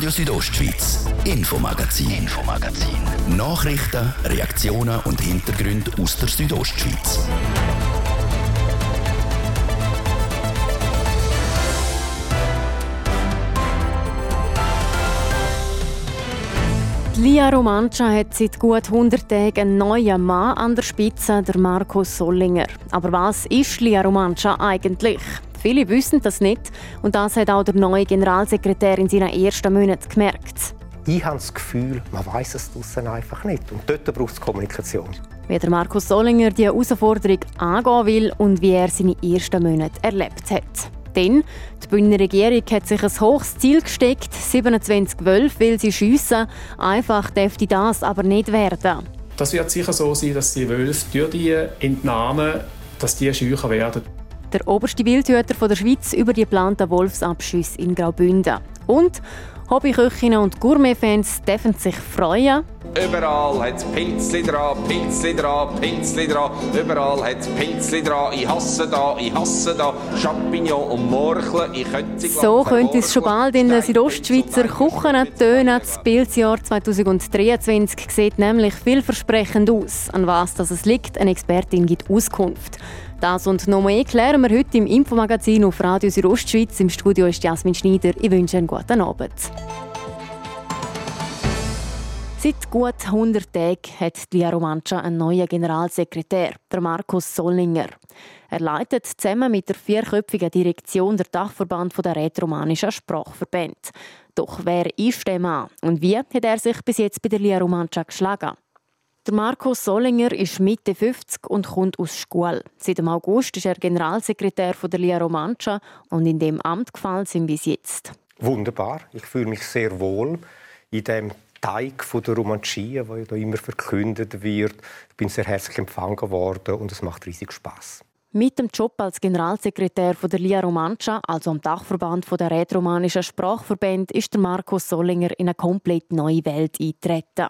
Radio Südostschweiz, Infomagazin, Infomagazin. Nachrichten, Reaktionen und Hintergründe aus der Südostschweiz. Lia Romancia hat seit gut 100 Tagen einen neuen Mann an der Spitze, der Markus Sollinger. Aber was ist Lia Romancia eigentlich? Viele wissen das nicht und das hat auch der neue Generalsekretär in seinen ersten Monaten gemerkt. Ich habe das Gefühl, man weiß es draussen einfach nicht. Und dort braucht es Kommunikation. Wie der Markus Sollinger die Herausforderung angehen will und wie er seine ersten Monate erlebt hat. Denn die Bündner Regierung hat sich ein hohes Ziel gesteckt. 27 Wölfe will sie schiessen. Einfach dürfte das aber nicht werden. Das wird sicher so sein, dass die Wölfe durch die Entnahmen dass die scheucher werden. Der oberste Wildhüter der Schweiz über die geplanten Wolfsabschüsse in Graubünden. Und Hobbyköchinnen und Gourmetfans dürfen sich freuen. Überall hat es Pilzli dran, Pilzli dran, Pilzli dran. Überall hat es Pilzli dran. Ich hasse da, ich hasse da. Champignon und Morcheln. Ich könnte so könnte es schon bald in den Südostschweizer Küchen tönen. Das Pilzjahr 2023 sieht nämlich vielversprechend aus. An was das es liegt, eine Expertin gibt Auskunft. Das und noch mehr klären wir heute im Infomagazin auf Radio Südostschweiz. Im Studio ist Jasmin Schneider. Ich wünsche einen guten Abend. Seit gut 100 Tagen hat die Romancia einen neuen Generalsekretär, der Markus Sollinger. Er leitet zusammen mit der vierköpfigen Direktion der Dachverband der rätoromanischen Sprachverbände. Doch wer ist der Mann und wie hat er sich bis jetzt bei der Lia Romancia geschlagen? Der Markus Sollinger ist Mitte 50 und kommt aus Schule. Seit dem August ist er Generalsekretär der Lia Romancia und in dem Amt gefallen sind bis jetzt. Wunderbar. Ich fühle mich sehr wohl in dem Teig von der Romancia, der ja immer verkündet wird. Ich bin sehr herzlich empfangen worden und es macht riesig Spaß. Mit dem Job als Generalsekretär der Lia Romancia, also am Dachverband der rätoromanischen Sprachverbände, ist der Markus Sollinger in eine komplett neue Welt eingetreten.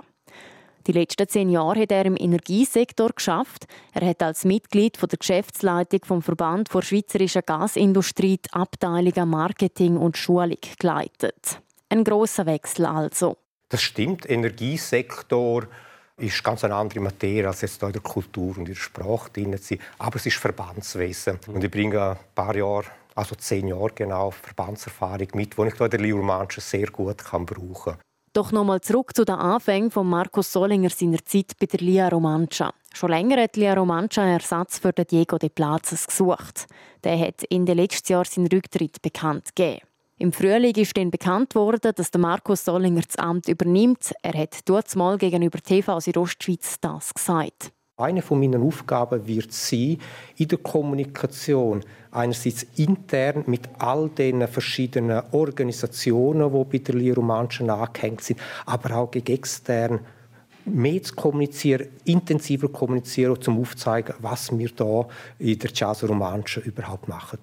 Die letzten zehn Jahre hat er im Energiesektor geschafft. Er hat als Mitglied der Geschäftsleitung vom Verband der Schweizerischen Gasindustrie die Abteilungen Marketing und Schulung geleitet. Ein großer Wechsel also. Das stimmt. Energiesektor ist ganz eine andere Materie als jetzt in der Kultur und in der Sprache drin Aber es ist Verbandswesen. Und ich bringe ein paar Jahre, also zehn Jahre genau, Verbandserfahrung mit, die ich in der Liurmanche sehr gut kann brauchen kann. Doch nochmal zurück zu den Anfängen von Markus Solinger seiner Zeit bei der Lia Romancia. Schon länger hat Lia Romancia einen Ersatz für den Diego de Plazas gesucht. Der hat in den letzten Jahren seinen Rücktritt bekannt gegeben. Im Frühling ist dann bekannt worden, dass der Markus Solinger das Amt übernimmt. Er hat dort mal gegenüber TV Südostschweiz das gesagt. Eine von meinen Aufgaben wird sein, in der Kommunikation einerseits intern mit all den verschiedenen Organisationen, die bei der Liromanschen angehängt sind, aber auch gegen extern mehr zu kommunizieren, intensiver zu kommunizieren, um aufzuzeigen, was wir hier in der Jazz Romanche überhaupt machen.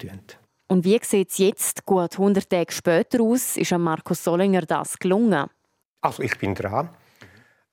Und wie sieht es jetzt, gut 100 Tage später aus? Ist Markus Solinger das gelungen? Also ich bin dran.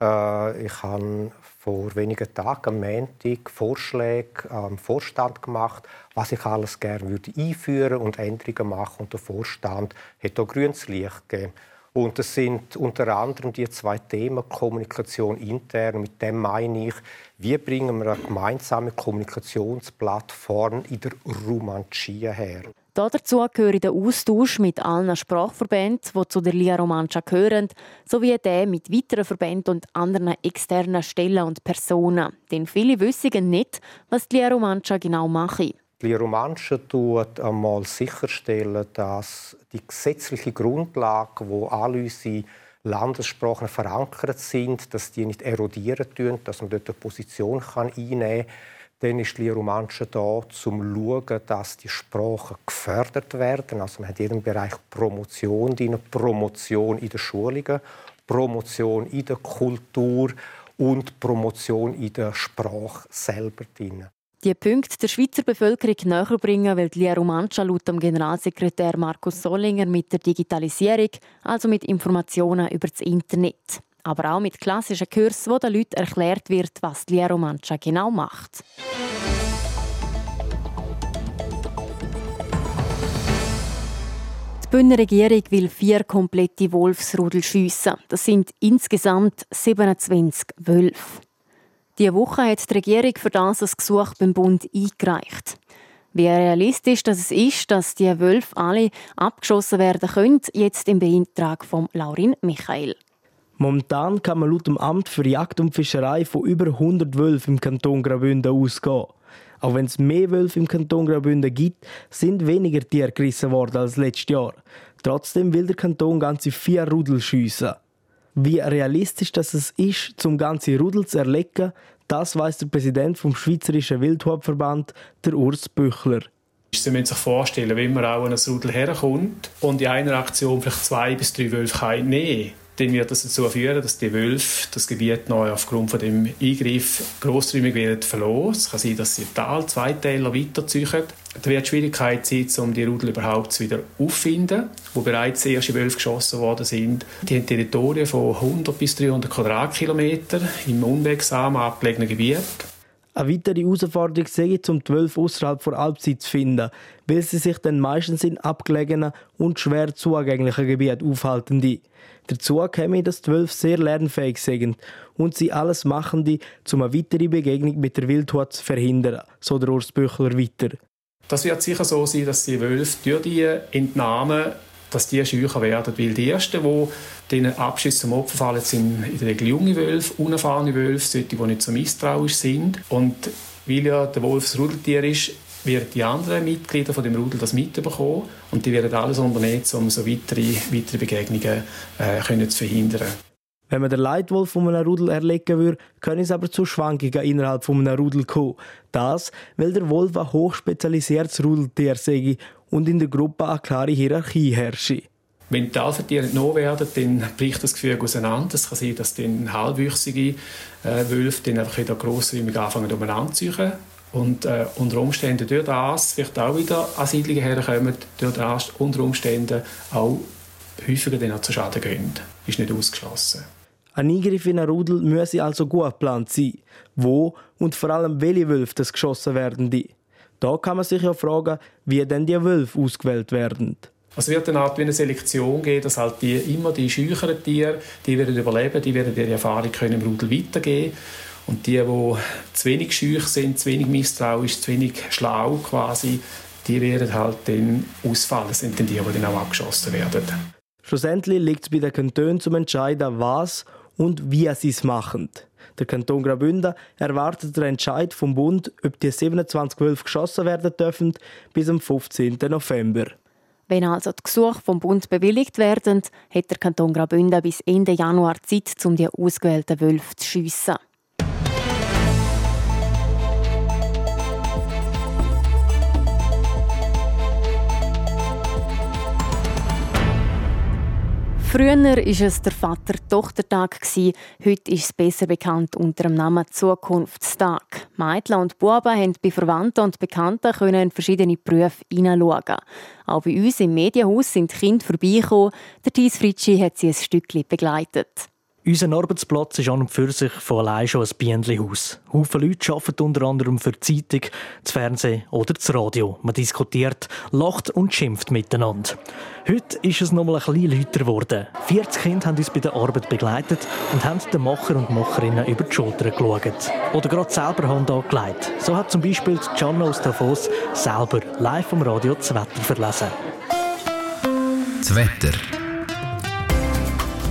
Äh, ich habe vor wenigen Tagen am Montag Vorschläge am Vorstand gemacht, was ich alles gerne würde einführen und Änderungen machen. Und der Vorstand hat auch grünes Licht gegeben. Und das sind unter anderem die zwei Themen Kommunikation intern. Mit dem meine ich, wie bringen wir eine gemeinsame Kommunikationsplattform in der Romancia her? Dazu gehört der Austausch mit allen Sprachverbänden, die zu der Lia Romancia gehören, sowie der mit weiteren Verbänden und anderen externen Stellen und Personen. Denn viele wissen nicht, was die Lia Romancia genau macht. Die Lia Romancia tut einmal sicherstellen, dass die gesetzliche Grundlage, wo alle unsere Landessprachen verankert sind, dass die nicht erodieren tun, dass man dort eine Position einnehmen kann dann ist die Romansche da, um zu schauen, dass die Sprachen gefördert werden. Also man hat in jedem Bereich Promotion drin, Promotion in den Schulungen, Promotion in der Kultur und Promotion in der Sprache selber drin. Die Punkte der Schweizer Bevölkerung näher bringen, will Lia Romancia laut dem Generalsekretär Markus Sollinger mit der Digitalisierung, also mit Informationen über das Internet aber auch mit klassischen Kursen, wo den Leuten erklärt wird, was die Romancia genau macht. Die Bündner Regierung will vier komplette Wolfsrudel schiessen. Das sind insgesamt 27 Wölfe. Diese Woche hat die Regierung für das ein Gesuch beim Bund eingereicht. Wie realistisch das ist, dass die Wölfe alle abgeschossen werden können, jetzt im Beitrag von Laurin Michael. Momentan kann man laut dem Amt für Jagd und Fischerei von über 100 Wölfen im Kanton Graubünden ausgehen. Auch wenn es mehr Wölfe im Kanton Graubünden gibt, sind weniger Tiere gerissen worden als letztes Jahr. Trotzdem will der Kanton ganze vier Rudel schiessen. Wie realistisch das ist, zum ganze Rudel zu erlegen, das weiß der Präsident vom Schweizerischen Wildhubverband, der Urs Büchler. Sie müssen sich vorstellen, wenn man auch an ein Rudel herkommt und in einer Aktion vielleicht zwei bis drei Wölfe nehmen dann wird das dazu führen, dass die Wölfe das Gebiet neu aufgrund von dem Eingriff grossräumig werden verloren. Es kann sein, dass sie Tal, zwei Täler weiterziehen. Da wird die Schwierigkeit sein, um die Rudel überhaupt wieder aufzufinden, wo bereits erste Wölfe geschossen worden sind. Die haben Territorien von 100 bis 300 Quadratkilometer im unwegsamen abgelegenen Gebiet. Eine weitere Herausforderung sehe ich, um die Wölfe außerhalb der Alpzeit zu finden, weil sie sich dann meistens in abgelegenen und schwer zugänglichen Gebieten aufhalten. Dazu käme, dass die Wölfe sehr lernfähig sind und sie alles machen, um eine weitere Begegnung mit der Wildhut zu verhindern, so der Urs Büchler weiter. Das wird sicher so sein, dass die Wölfe durch die Entnahmen dass die scheucher werden. Weil die Ersten, die diesen Abschüssen zum Opfer fallen, sind in der Regel junge Wölfe, unerfahrene Wölfe, solche, die nicht so misstrauisch sind. Und weil ja der Wolf das Rudeltier ist, werden die anderen Mitglieder von dem Rudel das mitbekommen und die werden alles unternehmen, um so weitere, weitere Begegnungen äh, können zu verhindern. Wenn man den Leitwolf von einem Rudel erlegen würde, können es aber zu Schwankungen innerhalb von einem Rudel kommen. Das, weil der Wolf ein hochspezialisiertes Rudeltier sei und in der Gruppe eine klare Hierarchie herrsche. Wenn die Alpha-Tiere werden, dann bricht das Gefühl auseinander. Es kann sein, dass dann halbwüchsige äh, Wölfe dann einfach wieder grossräumig anfangen umeinander zu suchen. Und äh, unter Umständen durch das vielleicht auch wieder Ansiedlungen herkommen, durch das unter Umständen auch häufiger dann auch zu Schaden gehen. Ist nicht ausgeschlossen. Ein Eingriff in ein Rudel müsse also gut geplant sein. Wo und vor allem welche Wölfe das geschossen werden die. Da kann man sich ja fragen, wie denn die Wölfe ausgewählt werden. Es wird eine Art wie eine Selektion geben, dass halt die, immer die scheucheren Tiere, die werden überleben, die werden ihre Erfahrung können im Rudel weitergeben und die, die zu wenig schüch sind, zu wenig misstrauisch, zu wenig schlau quasi, die werden halt dann ausfallen. Das sind dann die, die dann auch abgeschossen werden. Schlussendlich liegt es bei den Kantonen zum Entscheiden, was und wie sie es machen. Der Kanton Graubünden erwartet den Entscheid vom Bund, ob die 27 Wölfe geschossen werden dürfen, bis am 15. November. Wenn also die Gesuche vom Bund bewilligt werden, hat der Kanton Graubünden bis Ende Januar Zeit, um die ausgewählten Wölfe zu schiessen. Früher war es der Vater-Tochter-Tag. Heute ist es besser bekannt unter dem Namen Zukunftstag. Mädchen und Buben haben bei Verwandten und Bekannten in verschiedene Berufe hineinschauen. Auch bei uns im Medienhaus sind Kinder vorbeigekommen. Der Thies Fritschi hat sie ein Stückchen begleitet. Unser Arbeitsplatz ist an und für sich von allein schon ein Bienenhaus. Haufen Leute arbeiten unter anderem für die Zeitung, das Fernsehen oder das Radio. Man diskutiert, lacht und schimpft miteinander. Heute ist es noch mal ein bisschen lauter geworden. 40 Kinder haben uns bei der Arbeit begleitet und haben den Macher und Macherinnen über die Schulter geschaut. Oder gerade selber Hand angelegt. So hat zum Beispiel Gianna aus Davos selber live vom Radio das Wetter verlesen. Das Wetter.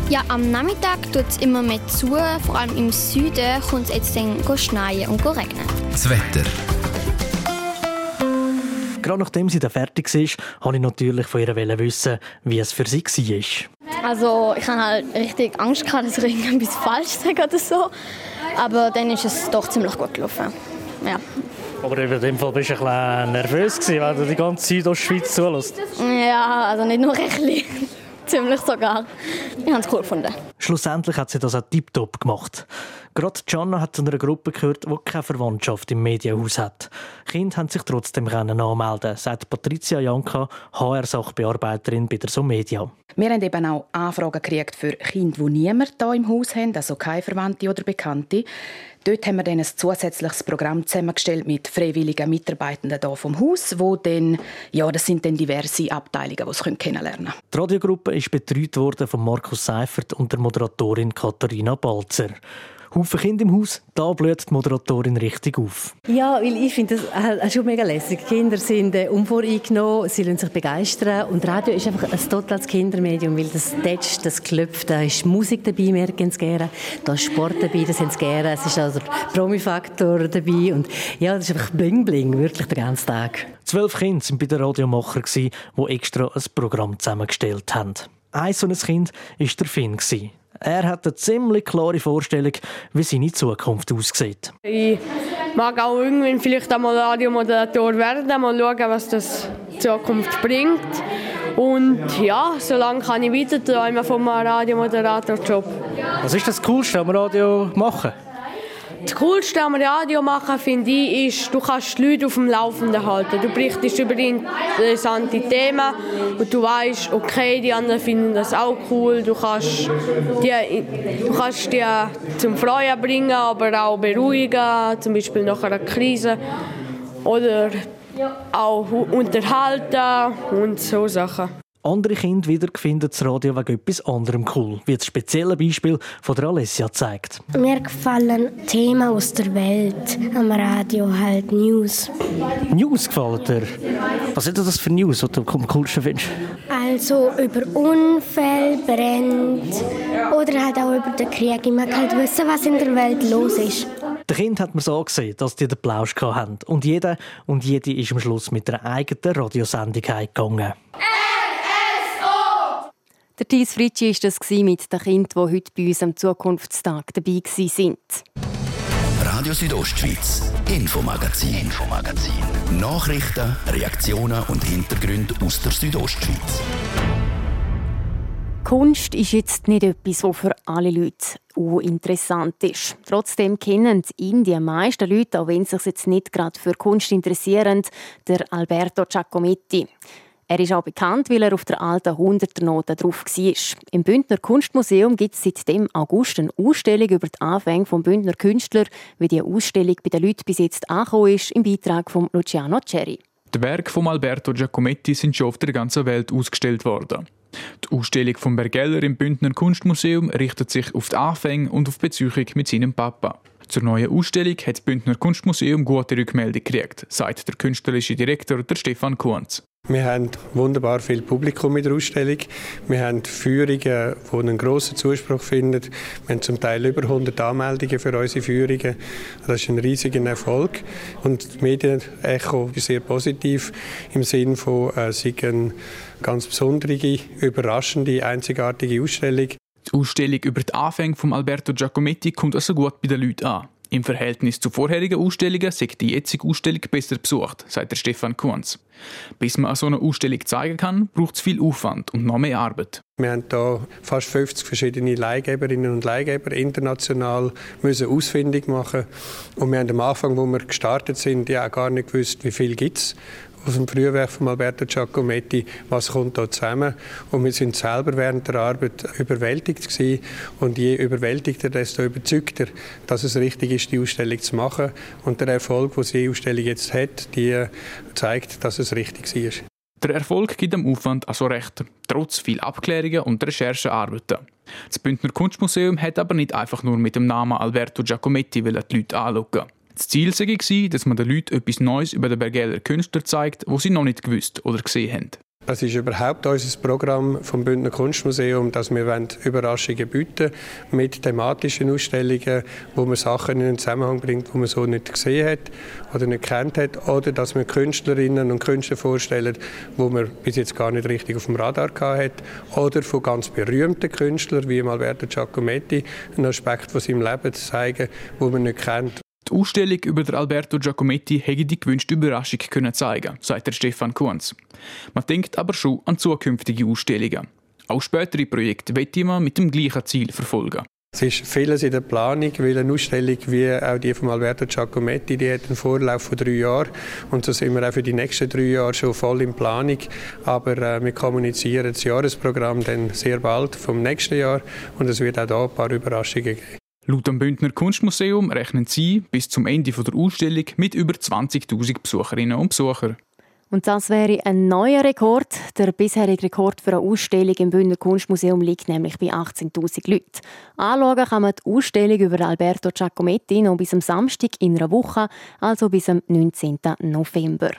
Ja, am Nachmittag tut es immer mehr zu. Vor allem im Süden kommt es jetzt dann schneien und regnen. Das Wetter. Gerade nachdem sie dann fertig war, wollte ich natürlich von ihr wissen, wie es für sie war. Also ich hatte halt richtig Angst, gehabt, dass ich irgendetwas falsch sage oder so. Aber dann ist es doch ziemlich gut gelaufen. Ja. Aber in dem Fall bist du ein bisschen nervös, weil du die ganze Südostschweiz zulässt. Ja, also nicht nur ein bisschen ziemlich sogar. Ich habe es cool gefunden. Schlussendlich hat sie das auch tiptop gemacht. Gerade Gianna hat zu einer Gruppe gehört, die keine Verwandtschaft im Medienhaus hat. Kinder haben sich trotzdem anmelden sagt Patricia Janka, HR-Sachbearbeiterin bei der Somedia. Wir haben eben auch Anfragen gekriegt für Kinder, die niemand hier im Haus haben, also keine Verwandte oder Bekannte. Dort haben wir dann ein zusätzliches Programm zusammengestellt mit freiwilligen Mitarbeitenden hier vom Haus, wo dann, ja, das sind dann diverse Abteilungen, die es kennenlernen können. Die Radiogruppe ist betreut worden von Markus Seifert und der Moderatorin Katharina Balzer. Haufen Kinder im Haus, da blüht die Moderatorin richtig auf. Ja, weil ich finde das schon mega lässig. Die Kinder sind äh, unvoreingenommen, sie lassen sich begeistern und Radio ist einfach ein totales Kindermedium, weil das tätscht, das klopft, da ist Musik dabei, kennen es gerne, da ist Sport dabei, das haben sie gerne, es ist also der Promi-Faktor dabei und ja, das ist einfach bling-bling, wirklich den ganzen Tag. Zwölf Kinder waren bei den Radiomacher, die extra ein Programm zusammengestellt haben. Ein so ein Kind war der Finn. Er hat eine ziemlich klare Vorstellung, wie seine Zukunft aussieht. Ich mag auch irgendwann vielleicht einmal Radiomoderator werden, mal schauen, was das die Zukunft bringt. Und ja, solange kann ich weiter träumen vom Radiomoderatorjob. Was ist das Coolste am Radio machen? Das Coolste am Radio machen, finde ich, ist, du kannst die Leute auf dem Laufenden halten. Du berichtest über interessante Themen und du weißt, okay, die anderen finden das auch cool. Du kannst die, du kannst die zum Freuen bringen, aber auch beruhigen, zum Beispiel nach einer Krise. Oder auch unterhalten und so Sachen. Andere Kinder wieder finden das Radio wegen etwas anderem cool, wie das spezielle Beispiel von der Alessia zeigt. Mir gefallen Themen aus der Welt am Radio, halt News. News gefallen dir? Was sind das für News, die du am coolsten findest? Also über Unfälle, Brände oder halt auch über den Krieg. Ich mag halt wissen, was in der Welt los ist. Der Kind hat mir so gesehen, dass die den Plausch hatten. Und jeder und jede ist am Schluss mit einer eigenen Radiosendung gegangen. Der Thies Fritschi war das mit den Kindern, die heute bei uns am Zukunftstag dabei waren. Radio Südostschweiz, Infomagazin, Infomagazin. Nachrichten, Reaktionen und Hintergründe aus der Südostschweiz. Kunst ist jetzt nicht etwas, was für alle Leute interessant ist. Trotzdem kennen ihn die meisten Leute, auch wenn sie sich jetzt nicht gerade für Kunst interessieren, der Alberto Giacometti. Er ist auch bekannt, weil er auf der alten 100er-Note drauf war. Im Bündner Kunstmuseum gibt es seit dem August eine Ausstellung über die Anfänge des Bündner Künstler, wie die Ausstellung bei den Leuten bis jetzt angekommen ist, im Beitrag von Luciano Cerri. Die Werke von Alberto Giacometti sind schon auf der ganzen Welt ausgestellt worden. Die Ausstellung von Bergeller im Bündner Kunstmuseum richtet sich auf die Anfänge und auf die Beziehung mit seinem Papa. Zur neuen Ausstellung hat das Bündner Kunstmuseum gute Rückmeldung gekriegt, sagt der künstlerische Direktor der Stefan Kunz. Wir haben wunderbar viel Publikum in der Ausstellung. Wir haben Führungen, die einen grossen Zuspruch finden. Wir haben zum Teil über 100 Anmeldungen für unsere Führungen. Das ist ein riesiger Erfolg. Und das Medienecho ist sehr positiv im Sinne von, äh, es ist eine ganz besondere, überraschende, einzigartige Ausstellung. Die Ausstellung über die Anfänge von Alberto Giacometti kommt also gut bei den Leuten an. Im Verhältnis zu vorherigen Ausstellungen sagt die jetzige Ausstellung besser besucht, sagt der Stefan Kunz. Bis man so eine Ausstellung zeigen kann, braucht es viel Aufwand und noch mehr Arbeit. Wir haben hier fast 50 verschiedene Leihgeberinnen und Leihgeber international müssen ausfindig machen und wir haben am Anfang, wo wir gestartet sind, ja gar nicht gewusst, wie viel gibt es aus dem Frühwerk von Alberto Giacometti, was kommt da zusammen. Und wir sind selber während der Arbeit überwältigt gewesen. Und je überwältigter, desto überzeugter, dass es richtig ist, die Ausstellung zu machen. Und der Erfolg, den die Ausstellung jetzt hat, die zeigt, dass es richtig war. Der Erfolg gibt dem Aufwand also recht, trotz viel Abklärungen und Recherchearbeiten. Das Bündner Kunstmuseum hat aber nicht einfach nur mit dem Namen Alberto Giacometti die Leute anschauen. Das Ziel war, dass man den Leuten etwas Neues über den Bergeller Künstler zeigt, was sie noch nicht gewusst oder gesehen haben. Das ist überhaupt unser Programm vom Bündner Kunstmuseum, dass wir Überraschungen bieten mit thematischen Ausstellungen, wo man Sachen in einen Zusammenhang bringt, die man so nicht gesehen hat oder nicht kennt hat, oder dass wir Künstlerinnen und Künstler vorstellen, wo man bis jetzt gar nicht richtig auf dem Radar hat, oder von ganz berühmten Künstlern wie Alberto Giacometti einen Aspekt von seinem Leben zu zeigen, wo man nicht kennt. Die Ausstellung über Alberto Giacometti hätte die gewünschte Überraschung können zeigen, sagt der Stefan Kunz. Man denkt aber schon an zukünftige Ausstellungen. Auch spätere Projekte wird man mit dem gleichen Ziel verfolgen. Es ist vieles in der Planung, weil eine Ausstellung wie auch die von Alberto Giacometti, die hat einen Vorlauf von drei Jahren und so sind wir auch für die nächsten drei Jahre schon voll in Planung. Aber äh, wir kommunizieren das Jahresprogramm dann sehr bald vom nächsten Jahr und es wird auch da ein paar Überraschungen geben. Laut dem Bündner Kunstmuseum rechnen sie bis zum Ende der Ausstellung mit über 20.000 Besucherinnen und Besuchern. Und das wäre ein neuer Rekord. Der bisherige Rekord für eine Ausstellung im Bündner Kunstmuseum liegt nämlich bei 18.000 Leuten. Anschauen kann man die Ausstellung über Alberto Giacometti noch bis am Samstag in einer Woche, also bis am 19. November.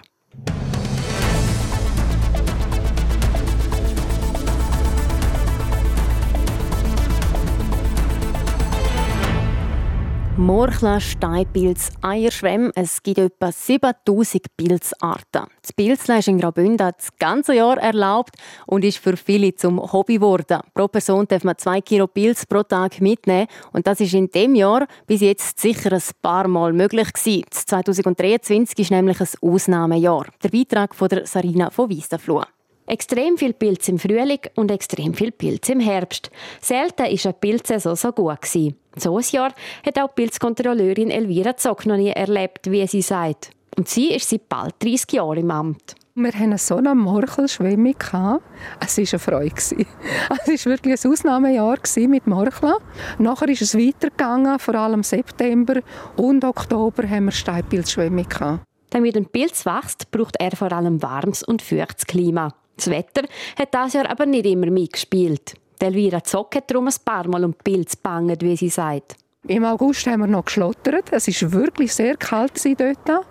Morchla, Steinpilz, Eierschwämme. Es gibt etwa 7000 Pilzarten. Das Pilzle ist in Graubünden das ganze Jahr erlaubt und ist für viele zum Hobby geworden. Pro Person darf man zwei Kilo Pilz pro Tag mitnehmen und das ist in dem Jahr bis jetzt sicher ein paar Mal möglich gewesen. 2023 ist nämlich ein Ausnahmejahr. Der Beitrag von der Sarina von Wiesenfluh. Extrem viel Pilz im Frühling und extrem viel Pilz im Herbst. Selten war eine Pilzsaison so gut. Gewesen. So ein Jahr hat auch Pilzkontrolleurin Elvira Zock noch nie erlebt, wie sie sagt. Und sie ist seit bald 30 Jahren im Amt. Wir hatten so eine Morchelschwemmung. Es war eine Freude. Es war wirklich ein Ausnahmejahr mit Morcheln. Nachher ist es weitergegangen, vor allem September und Oktober haben wir Steinpilzschwemmung. Damit ein Pilz wächst, braucht er vor allem warmes und feuchtes Klima. Das Wetter hat das Jahr aber nicht immer mitgespielt. Elvira Zock hat darum ein paar Mal um Pilz bangen, wie sie sagt. Im August haben wir noch geschlottert. Es war wirklich sehr kalt dort.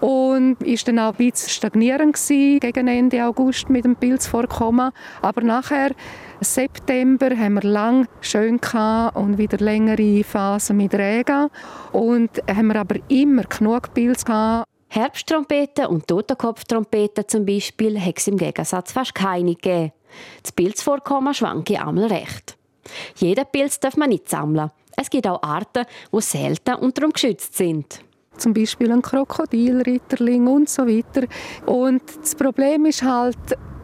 Und war dann auch ein bisschen stagnierend gegen Ende August mit dem Pilzvorkommen. Aber nachher, September, haben wir lang schön und wieder längere Phasen mit Regen. Und haben wir aber immer genug Pilz gehabt. Herbsttrompeten und Totenkopftrompeten zum Beispiel hat es im Gegensatz fast keine gegeben. Das Pilzvorkommen schwanke einmal recht. Jeden Pilz darf man nicht sammeln. Es gibt auch Arten, die selten und darum geschützt sind. Zum Beispiel ein Krokodilritterling und so weiter. Und das Problem ist halt,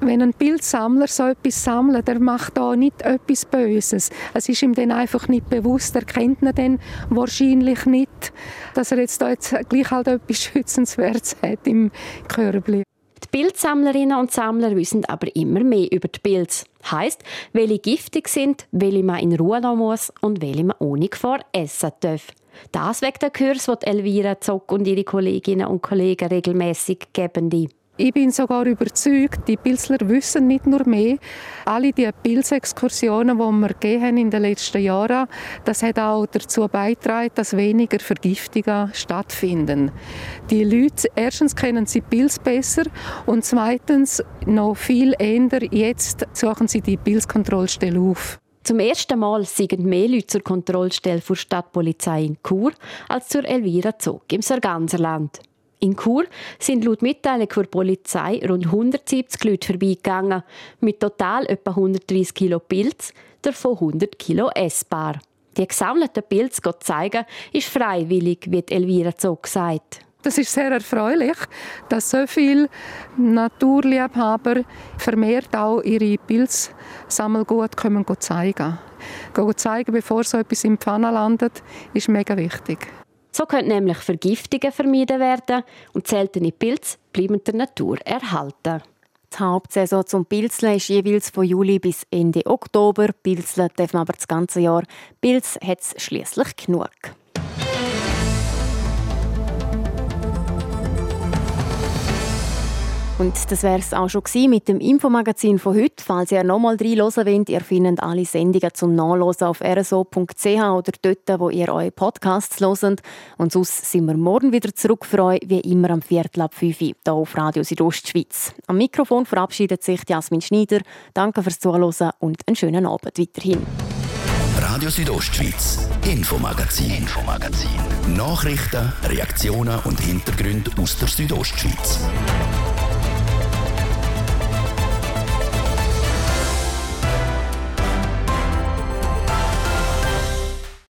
wenn ein Bildsammler so etwas sammelt, der macht da nicht etwas Böses. Es ist ihm dann einfach nicht bewusst, er kennt ihn dann wahrscheinlich nicht, dass er jetzt da jetzt gleich halt etwas Schützenswertes hat im Körbli. Die Bildsammlerinnen und Sammler wissen aber immer mehr über die Pilze. Heißt, welche giftig sind, welche man in Ruhe lassen muss und welche man ohne Gefahr essen darf. Das wegen der Kurs, die Elvira Zock und ihre Kolleginnen und Kollegen regelmäßig geben. Die. Ich bin sogar überzeugt, die Pilzler wissen nicht nur mehr. Alle die Pilzexkursionen, die wir gegeben in den letzten Jahren, das hat auch dazu beigetragen, dass weniger Vergiftungen stattfinden. Die Leute, erstens kennen sie Pilz besser und zweitens, noch viel eher, jetzt suchen sie die Pilzkontrollstelle auf. Zum ersten Mal sind mehr Leute zur Kontrollstelle der Stadtpolizei in Chur als zur Elvira Zog im Sarganserland. In Chur sind laut Mitteilung der Polizei rund 170 Leute vorbeigegangen, mit total etwa 130 Kilo Pilz, davon 100 Kilo essbar. Die gesammelten Pilze zu zeigen, ist freiwillig, wie Elvira Zog sagt. Das ist sehr erfreulich, dass so viele Naturliebhaber vermehrt auch ihre Pilzsammelgut zeigen können. Zeigen, bevor so etwas im Pfanne landet, ist mega wichtig. So können nämlich Vergiftungen vermieden werden und seltene Pilze bleiben der Natur erhalten. Die Hauptsaison zum Pilzeln ist jeweils von Juli bis Ende Oktober. Pilzeln dürfen aber das ganze Jahr. Pilz hat es schliesslich genug. Und das wäre es auch schon mit dem Infomagazin von heute. Falls ihr nochmal reinhören wollt, ihr findet alle Sendungen zum Nachlesen auf rso.ch oder dort, wo ihr eure Podcasts hört. Und sonst sind wir morgen wieder zurück für euch, wie immer am Viertel ab 5 Uhr, hier auf Radio Südostschweiz. Am Mikrofon verabschiedet sich Jasmin Schneider. Danke fürs Zuhören und einen schönen Abend weiterhin. Radio Südostschweiz, Infomagazin, Infomagazin. Nachrichten, Reaktionen und Hintergründe aus der Südostschweiz.